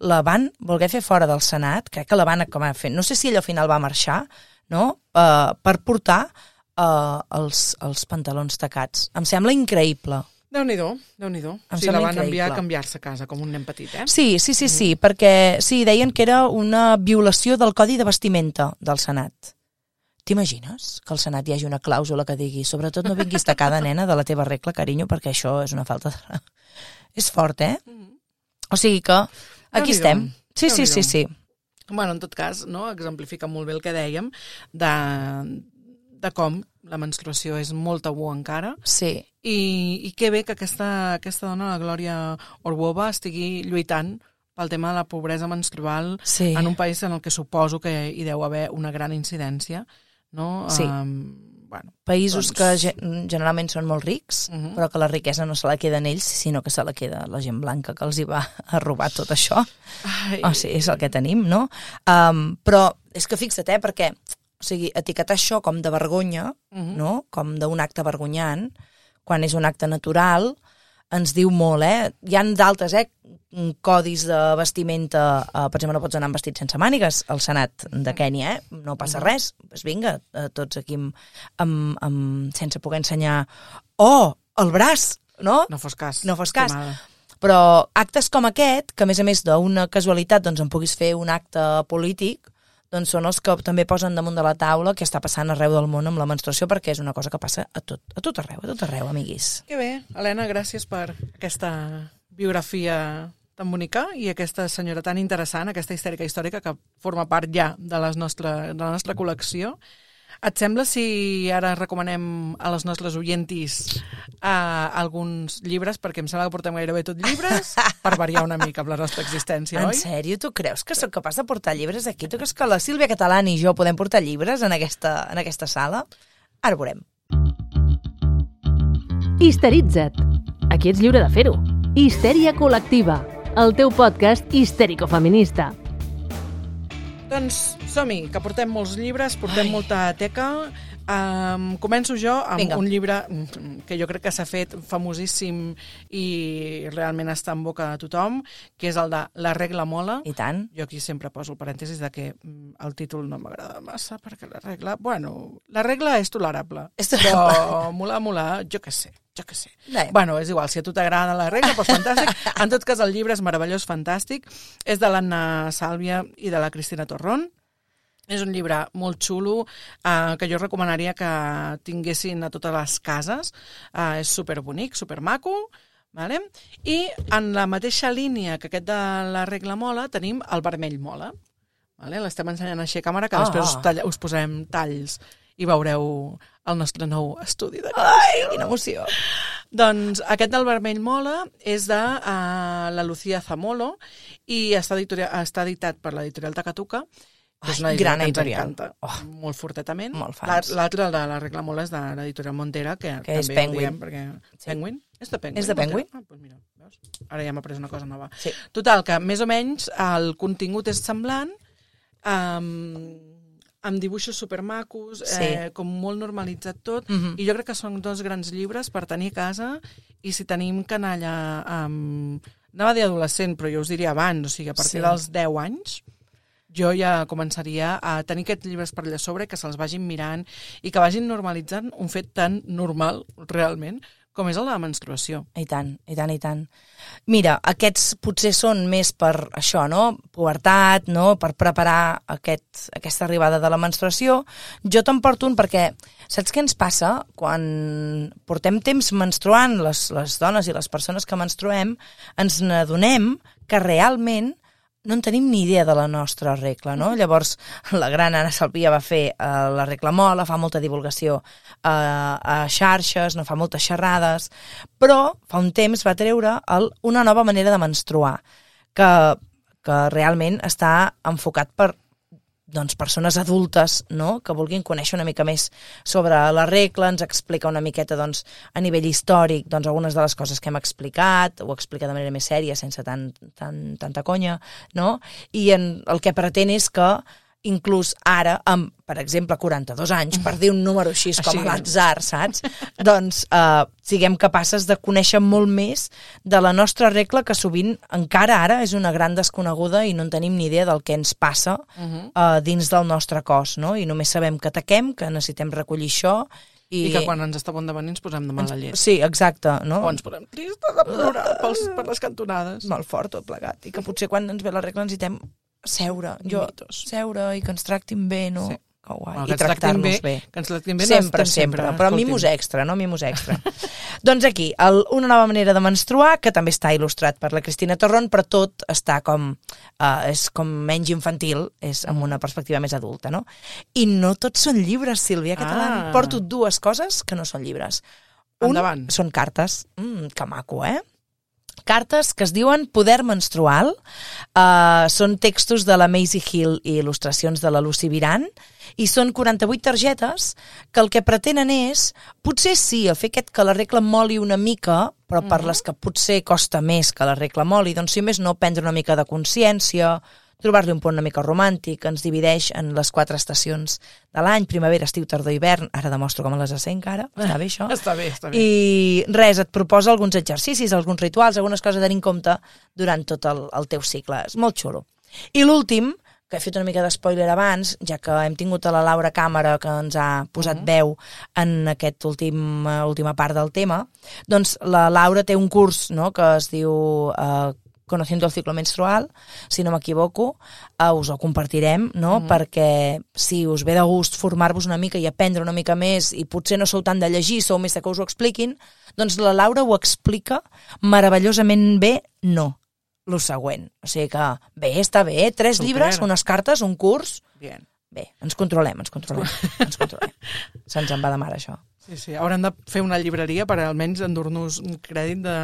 la van voler fer fora del Senat, crec que la van acabar fent, no sé si ella al final va marxar, no?, uh, per portar uh, els, els pantalons tacats. Em sembla increïble. Déu-n'hi-do, déu nhi déu sí, la van increïble. enviar a canviar-se a casa, com un nen petit, eh? Sí, sí, sí, sí, perquè sí, deien que era una violació del codi de vestimenta del Senat. T'imagines que al Senat hi hagi una clàusula que digui sobretot no vinguis tacada, nena, de la teva regla, carinyo, perquè això és una falta de... És fort, eh? O sigui que aquí Déu-n'hi-do. estem. Sí, sí, sí, Déu-n'hi-do. sí. Bueno, en tot cas, no, exemplifica molt bé el que dèiem de, de com la menstruació és molt tabú encara Sí, i, i que bé que aquesta, aquesta dona, la Glòria Orbova, estigui lluitant pel tema de la pobresa menstrual sí. en un país en el que suposo que hi deu haver una gran incidència, no? Sí. Um, bueno, Països doncs- que ge- generalment són molt rics, Mhm. però que la riquesa no se la queden ells, sinó que se la queda la gent blanca que els hi va a robar tot això. Ai, O sigui, és el que tenim, no? Um, però és que fixa't, eh, perquè o sigui, etiquetar això com de vergonya, Mhm. no? com d'un acte vergonyant, quan és un acte natural, ens diu molt, eh? Hi han d'altres, eh? codis de vestimenta, eh, per exemple, no pots anar amb vestit sense mànigues al Senat de Kènia, eh? no passa res, pues vinga, eh, tots aquí amb, amb, amb, sense poder ensenyar oh, el braç, no? no fos cas. No fos cas. estimada. Però actes com aquest, que a més a més d'una casualitat doncs en puguis fer un acte polític, doncs són els que també posen damunt de la taula què està passant arreu del món amb la menstruació, perquè és una cosa que passa a tot, a tot arreu, a tot arreu, amiguis. Que bé, Helena, gràcies per aquesta biografia tan bonica i aquesta senyora tan interessant, aquesta histèrica històrica que forma part ja de, les nostra, de la nostra col·lecció. Et sembla si ara recomanem a les nostres oientis uh, alguns llibres, perquè em sembla que portem gairebé tot llibres, per variar una mica amb la nostra existència, en oi? sèrio? Tu creus que sóc capaç de portar llibres aquí? Tu creus que la Sílvia Catalán i jo podem portar llibres en aquesta, en aquesta sala? Ara veurem. Histeritza't. Aquí ets lliure de fer-ho. Histèria col·lectiva. El teu podcast histèrico-feminista. Doncs som-hi, que portem molts llibres, portem Ai. molta teca. Um, començo jo amb Vinga. un llibre que jo crec que s'ha fet famosíssim i realment està en boca de tothom, que és el de La regla mola. I tant. Jo aquí sempre poso el parèntesis de que mm, el títol no m'agrada massa, perquè la regla... Bueno, la regla és tolerable. És tolerable. Però molar, molar, jo què sé, jo què sé. Bé. Bueno, és igual, si a tu t'agrada la regla, doncs fantàstic. En tot cas, el llibre és meravellós, fantàstic. És de l'Anna Sàlvia i de la Cristina Torrón. És un llibre molt xulo eh, que jo recomanaria que tinguessin a totes les cases. Eh, és superbonic, supermaco. Vale? I en la mateixa línia que aquest de la regla mola tenim el vermell mola. Vale? L'estem ensenyant així a càmera, que Ah. després us, talla, us posarem talls i veureu el nostre nou estudi de Ai, quina emoció. doncs aquest del vermell mola és de uh, la Lucía Zamolo i està, està editat per l'editorial Takatuka, és Ai, una gran editorial que editorial. encanta, Oh. molt fortetament. Molt fans. L'altre, el de la regla mola, és de l'editorial Montera, que, Que és també Penguin. ho diem, perquè... Sí. Penguin? És de Penguin? És de Penguin. Ah, doncs mira, veus? Ara ja m'ha après una cosa nova. Sí. Total, que més o menys el contingut és semblant, um, amb dibuixos supermacos, Sí. eh, com molt normalitzat tot, Mhm. i jo crec que són dos grans llibres per tenir a casa, i si tenim canalla... Um, anava a dir adolescent, però jo us diria abans, o sigui, a partir Sí. dels 10 anys, jo ja començaria a tenir aquests llibres per allà sobre, que se'ls vagin mirant i que vagin normalitzant un fet tan normal, realment, com és el de la menstruació. I tant, i tant, i tant. Mira, aquests potser són més per això, no? Pubertat, no? Per preparar aquest, aquesta arribada de la menstruació. Jo te'n porto un perquè saps què ens passa? Quan portem temps menstruant, les, les dones i les persones que menstruem, ens n'adonem que realment no en tenim ni idea de la nostra regla, no? Llavors, la gran Anna Salvia va fer eh, la regla mola, fa molta divulgació eh, a xarxes, no fa moltes xerrades, però fa un temps va treure el, una nova manera de menstruar, que, que realment està enfocat per doncs, persones adultes no? que vulguin conèixer una mica més sobre la regla, ens explica una miqueta doncs, a nivell històric doncs, algunes de les coses que hem explicat, ho explica de manera més sèria, sense tant, tant, tanta conya, no? i en, el que pretén és que inclús ara, amb, per exemple, 42 anys, per dir un número així com Així. a l'atzar, saps? doncs eh, siguem capaces de conèixer molt més de la nostra regla, que sovint encara ara és una gran desconeguda i no en tenim ni idea del que ens passa Uh -huh. eh, dins del nostre cos, no? I només sabem que ataquem, que necessitem recollir això i... I que quan ens està bon de venir ens posem de mala llet. Sí, exacte, no? O ens posem tristes de plorar pels, per les cantonades. molt fort tot plegat i que potser quan ens ve la regla necessitem seure, jo, Mitos. seure i que ens tractin bé, no? Sí. Que guai. Bueno, I que tractar-nos bé. Que ens tractin bé sempre, sempre, sempre. però Escolti'm. mimus extra, no mimus extra. doncs aquí, el, una nova manera de menstruar, que també està il·lustrat per la Cristina Torron, però tot està com, uh, és com menys infantil, és amb una perspectiva més adulta, no? I no tots són llibres, Sílvia Català. Ah. Porto dues coses que no són llibres. Un Endavant. són cartes. Mm, que maco, eh? Cartes que es diuen Poder menstrual. Uh, són textos de la Maisie Hill i il·lustracions de la Lucy Viran i són 48 targetes que el que pretenen és, potser sí, a fer aquest que la regla moli una mica, però per les que potser costa més que la regla moli, doncs si més no, prendre una mica de consciència, trobar-li un punt una mica romàntic, ens divideix en les quatre estacions de l'any, primavera, estiu, tardor, hivern, ara demostro com les sé encara, està bé això? Està bé, està bé. I res, et proposa alguns exercicis, alguns rituals, algunes coses a tenir en compte durant tot el, el teu cicle. És molt xulo. I l'últim, que he fet una mica de spoiler abans, ja que hem tingut a la Laura Càmera que ens ha posat Mhm. veu en aquest últim, uh, última part del tema, doncs la Laura té un curs no, que es diu uh, Conociendo el ciclo menstrual, si no m'equivoco, uh, us ho compartirem, no? Mhm. perquè si us ve de gust formar-vos una mica i aprendre una mica més i potser no sou tant de llegir, sou més de que us ho expliquin, doncs la Laura ho explica meravellosament bé, no lo següent. O sigui que bé, està bé, tres Super. llibres, unes cartes, un curs... Bien. Bé, ens controlem, ens controlem, ens controlem. Se'ns en va de mar, això. Sí, sí. Haurem de fer una llibreria per almenys endur-nos un crèdit de,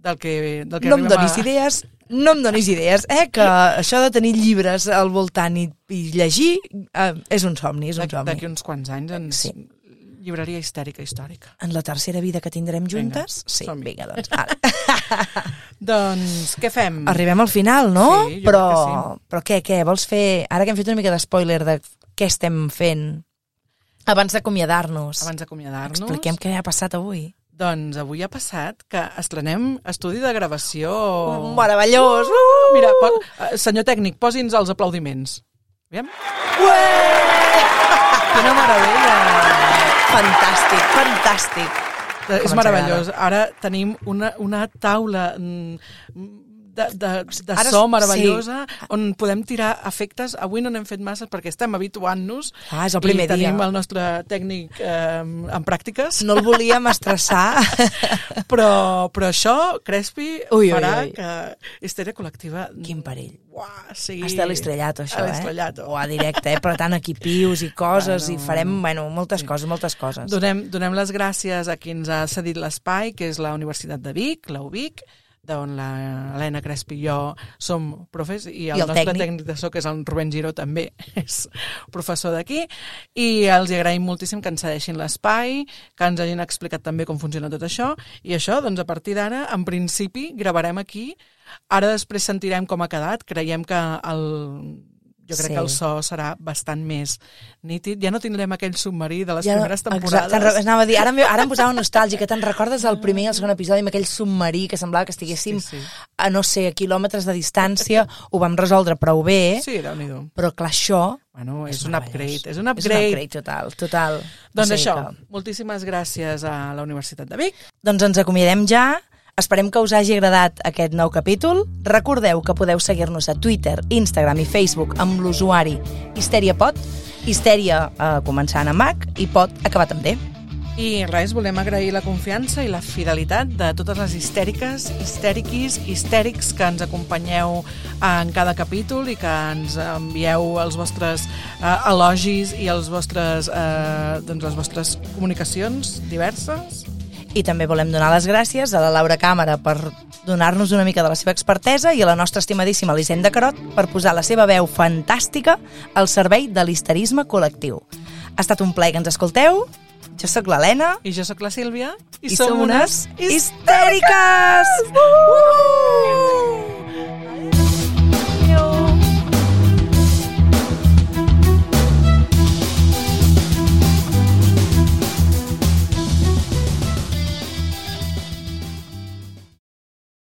del que, del que No em donis a... idees, no em donis idees, eh? Que això de tenir llibres al voltant i, i llegir eh, és un somni, és un somni. d'aquí uns quants anys ens... Sí. Llibreria histèrica històrica. En la tercera vida que tindrem Vinga, juntes? sí, som-hi. vinga, doncs. Ara. Doncs què fem? Arribem al final, no? Sí, però, que però què, què? Vols fer... Ara que hem fet una mica d'espoiler de què estem fent, abans d'acomiadar-nos, Abans d'acomiadar-nos, expliquem què ha passat avui. Doncs avui ha passat que estrenem estudi de gravació... Meravellós! Uh, mira, po eh, senyor tècnic, posi'ns els aplaudiments. Aviam. Quina meravella! Fantàstic, fantàstic. Eh, És ens meravellós. Ara tenim una, una taula mm, de, de, de Ara so sí. meravellosa on podem tirar efectes. Avui no n'hem fet massa perquè estem habituant-nos. Ah, és el primer I tenim dia. el nostre tècnic eh, en pràctiques. No el volíem estressar. Però, però això, Crespi, Ui, ui, farà ui. que Histèria Col·lectiva... Quin perill. Uah, sigui... Hasta l'estrellato, això, eh? O a directe, eh? Però tant aquí pius i coses, Bueno, i farem, bueno, moltes coses, moltes coses. Donem, donem les gràcies a qui ens ha cedit l'espai, que és la Universitat de Vic, la UBIC, d'on la Helena Crespi i jo som profes, i el, I el nostre tècnic. tècnic de so, que és el Rubén Giró, també és professor d'aquí, i els agraïm moltíssim que ens cedeixin l'espai, que ens hagin explicat també com funciona tot això, i això, doncs, a partir d'ara, en principi, gravarem aquí, ara després sentirem com ha quedat, creiem que el jo crec Sí. que el so serà bastant més nítid. Ja no tindrem aquell submarí de les Ja no- primeres exacte, temporades. re- anava a dir, ara, ara em posava nostàlgica. Te'n recordes el primer i el segon episodi amb aquell submarí que semblava que estiguéssim Sí, sí. a, no sé, a quilòmetres de distància? Ho vam resoldre prou bé, Sí, però clar, això... Bueno, és, és un upgrade, és un És un upgrade. upgrade total, total. Doncs O sigui això, que- moltíssimes gràcies a la Universitat de Vic. Doncs ens acomiadem ja. Esperem que us hagi agradat aquest nou capítol. Recordeu que podeu seguir-nos a Twitter, Instagram i Facebook amb l'usuari HisteriaPod. Histèria eh, començant amb H i pot acabat amb D. I res, volem agrair la confiança i la fidelitat de totes les histèriques, histèriquis, histèrics que ens acompanyeu en cada capítol i que ens envieu els vostres eh, elogis i els vostres, eh, doncs les vostres comunicacions diverses. I també volem donar les gràcies a la Laura Càmera per donar-nos una mica de la seva expertesa i a la nostra estimadíssima Elisenda Carot per posar la seva veu fantàstica al servei de l'histerisme col·lectiu. Ha estat un plaer que ens escolteu. Jo sóc l'Helena I jo sóc la Sílvia. i, som unes histèriques! Uh!